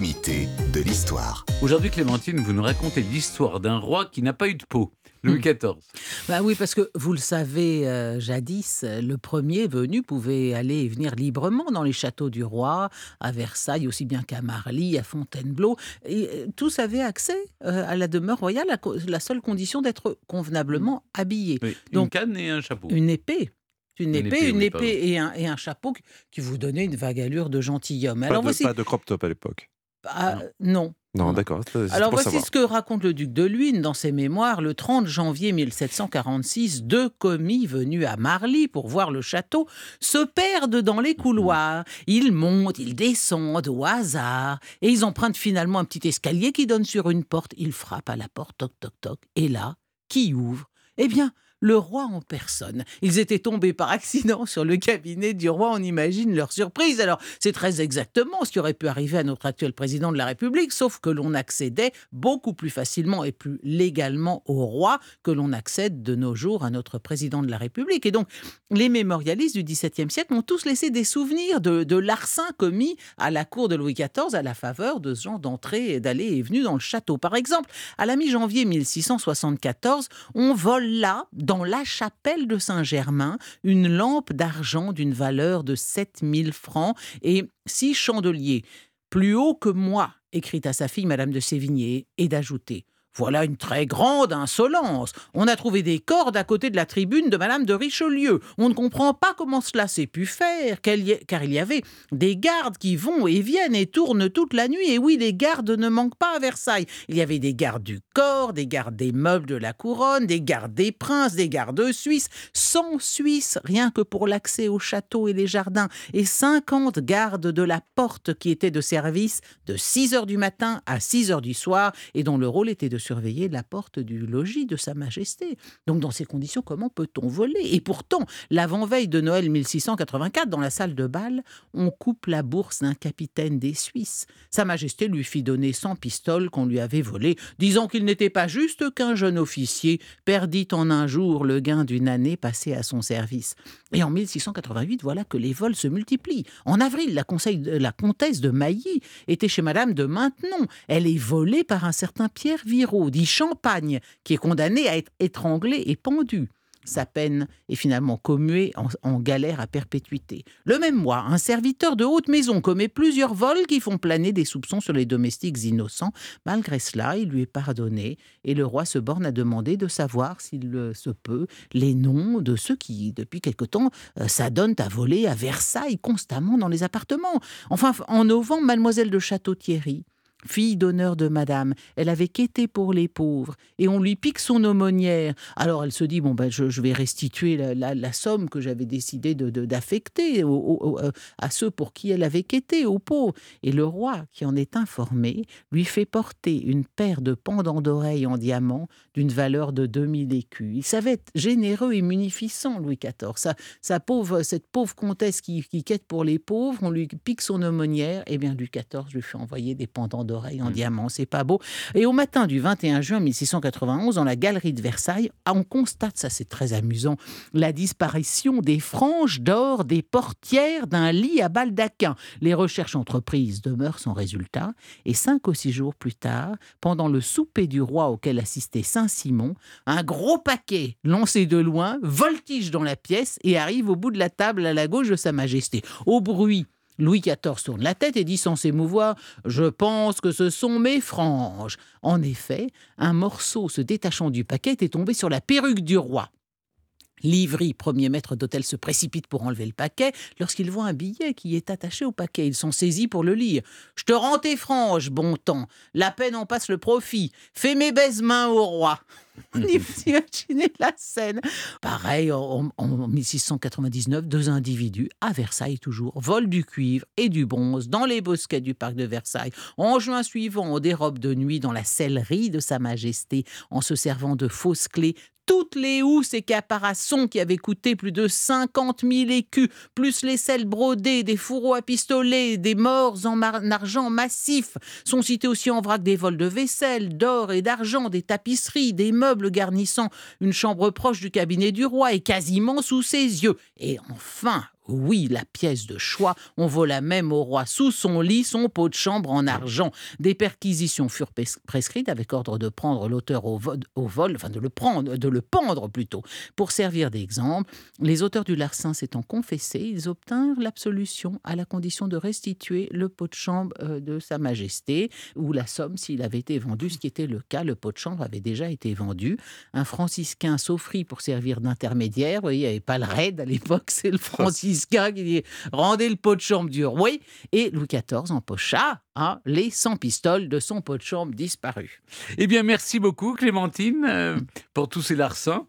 l'intimité de l'histoire. Aujourd'hui, Clémentine, vous nous racontez l'histoire d'un roi qui n'a pas eu de peau, Louis XIV. Bah oui, parce que vous le savez, euh, jadis, le premier venu pouvait aller et venir librement dans les châteaux du roi, à Versailles aussi bien qu'à Marly, à Fontainebleau. Et euh, tous avaient accès euh, à la demeure royale, à la seule condition d'être convenablement habillé. Oui, une Donc, canne et un chapeau. Une épée. Une Une épée, une épée et, un, et un chapeau qui- qui vous donnait une vague allure de gentilhomme. Pas, Alors de, voici. pas de crop top à l'époque. Ah, non. Non, d'accord. Alors voici savoir. ce que raconte le duc de Luynes dans ses mémoires. Le 30 janvier 1746, deux commis venus à Marly pour voir le château se perdent dans les couloirs. Ils montent, ils descendent au hasard et ils empruntent finalement un petit escalier qui donne sur une porte. Ils frappent à la porte, toc toc toc. Et là, qui ouvre? Eh bien, le roi en personne. Ils étaient tombés par accident sur le cabinet du roi, on imagine leur surprise. Alors, c'est très exactement ce qui aurait pu arriver à notre actuel président de la République, sauf que l'on accédait beaucoup plus facilement et plus légalement au roi que l'on accède de nos jours à notre président de la République. Et donc, les mémorialistes du XVIIe siècle ont tous laissé des souvenirs de, de larcins commis à la cour de Louis XIV à la faveur de ce genre d'entrée et d'aller et venue dans le château. Par exemple, à la mi-janvier 1674, on vole là, dans la chapelle de Saint-Germain, une lampe d'argent d'une valeur de 7000 francs et six chandeliers. Plus haut que moi, écrit à sa fille Madame de Sévigné, et d'ajouter voilà une très grande insolence. On a trouvé des cordes à côté de la tribune de Madame de Richelieu. On ne comprend pas comment cela s'est pu faire, car il y avait des gardes qui vont et viennent et tournent toute la nuit. Et oui, les gardes ne manquent pas à Versailles. Il y avait des gardes du corps, des gardes des meubles de la couronne, des gardes des princes, des gardes suisses, 100 Suisses rien que pour l'accès au château et les jardins, et 50 gardes de la porte qui étaient de service de 6 heures du matin à 6 heures du soir et dont le rôle était de surveiller la porte du logis de Sa Majesté. Donc dans ces conditions, comment peut-on voler? Et pourtant, l'avant-veille de Noël 1684, dans la salle de bal, on coupe la bourse d'un capitaine des Suisses. Sa Majesté lui fit donner 100 pistoles qu'on lui avait volées, disant qu'il n'était pas juste qu'un jeune officier perdit en un jour le gain d'une année passée à son service. Et en 1688, voilà que les vols se multiplient. En avril, la, conseil- la comtesse de Mailly était chez Madame de Maintenon. Elle est volée par un certain Pierre Dit Champagne, qui est condamné à être étranglé et pendu. Sa peine est finalement commuée en, en galère à perpétuité. Le même mois, un serviteur de haute maison commet plusieurs vols qui font planer des soupçons sur les domestiques innocents. Malgré cela, il lui est pardonné et le roi se borne à demander de savoir, s'il se peut, les noms de ceux qui, depuis quelque temps, euh, s'adonnent à voler à Versailles constamment dans les appartements. Enfin, en novembre, mademoiselle de Château-Thierry, fille d'honneur de madame, elle avait quêté pour les pauvres, et on lui pique son aumônière. Alors elle se dit, bon ben je, vais restituer la, somme que j'avais décidé de- de- d'affecter au- euh, à ceux pour qui elle avait quêté, aux pauvres. Et le roi, qui en est informé, lui fait porter une paire de pendants d'oreilles en diamant d'une valeur de 2000 écus. Il savait être généreux et munificent, Louis XIV. Sa, pauvre, cette pauvre comtesse qui, qui quête pour les pauvres, on lui pique son aumônière, et bien Louis XIV lui fait envoyer des pendants d'oreilles en Mm. diamant, c'est pas beau. Et au matin du 21 juin 1691, dans la galerie de Versailles, on constate, ça c'est très amusant, la disparition des franges d'or des portières d'un lit à baldaquin. Les recherches entreprises demeurent sans résultat, et cinq ou six jours plus tard, pendant le souper du roi auquel assistait Saint-Simon, un gros paquet lancé de loin voltige dans la pièce et arrive au bout de la table à la gauche de Sa Majesté. Au bruit, Louis XIV tourne la tête et dit sans s'émouvoir Je pense que ce sont mes franges. En effet, un morceau se détachant du paquet était tombé sur la perruque du roi. Livry, premier maître d'hôtel, se précipite pour enlever le paquet lorsqu'il voit un billet qui est attaché au paquet. Ils sont saisis pour le lire. Je te rends tes franges, bon temps. La peine en passe le profit. Fais mes baises mains au roi. On la scène. Pareil, en, en 1699, deux individus, à Versailles toujours, volent du cuivre et du bronze dans les bosquets du parc de Versailles. En juin suivant, on dérobe de nuit dans la sellerie de Sa Majesté en se servant de fausses clés toutes les housses et caparaçons qui avaient coûté plus de 50 000 écus, plus les selles brodées, des fourreaux à pistolet, des morts en mar- argent massif, sont cités aussi en vrac des vols de vaisselle, d'or et d'argent, des tapisseries, des meubles garnissant une chambre proche du cabinet du roi et quasiment sous ses yeux. Et enfin, Oui, la pièce de choix. On vola même au roi sous son lit son pot de chambre en argent. Des perquisitions furent prescrites avec ordre de prendre l'auteur au, vol, enfin de le prendre, de le pendre plutôt. Pour servir d'exemple, les auteurs du larcin s'étant confessés, ils obtinrent l'absolution à la condition de restituer le pot de chambre euh, de Sa Majesté ou la somme s'il avait été vendu, ce qui était le cas. Le pot de chambre avait déjà été vendu. Un franciscain s'offrit pour servir d'intermédiaire. Vous voyez, il n'y avait pas le raid à l'époque, c'est le franciscain qui dit rendez le pot de chambre du roi. Et Louis XIV empocha hein, les 100 pistoles de son pot de chambre disparu. Eh bien, merci beaucoup, Clémentine, euh, pour tous ces larcins.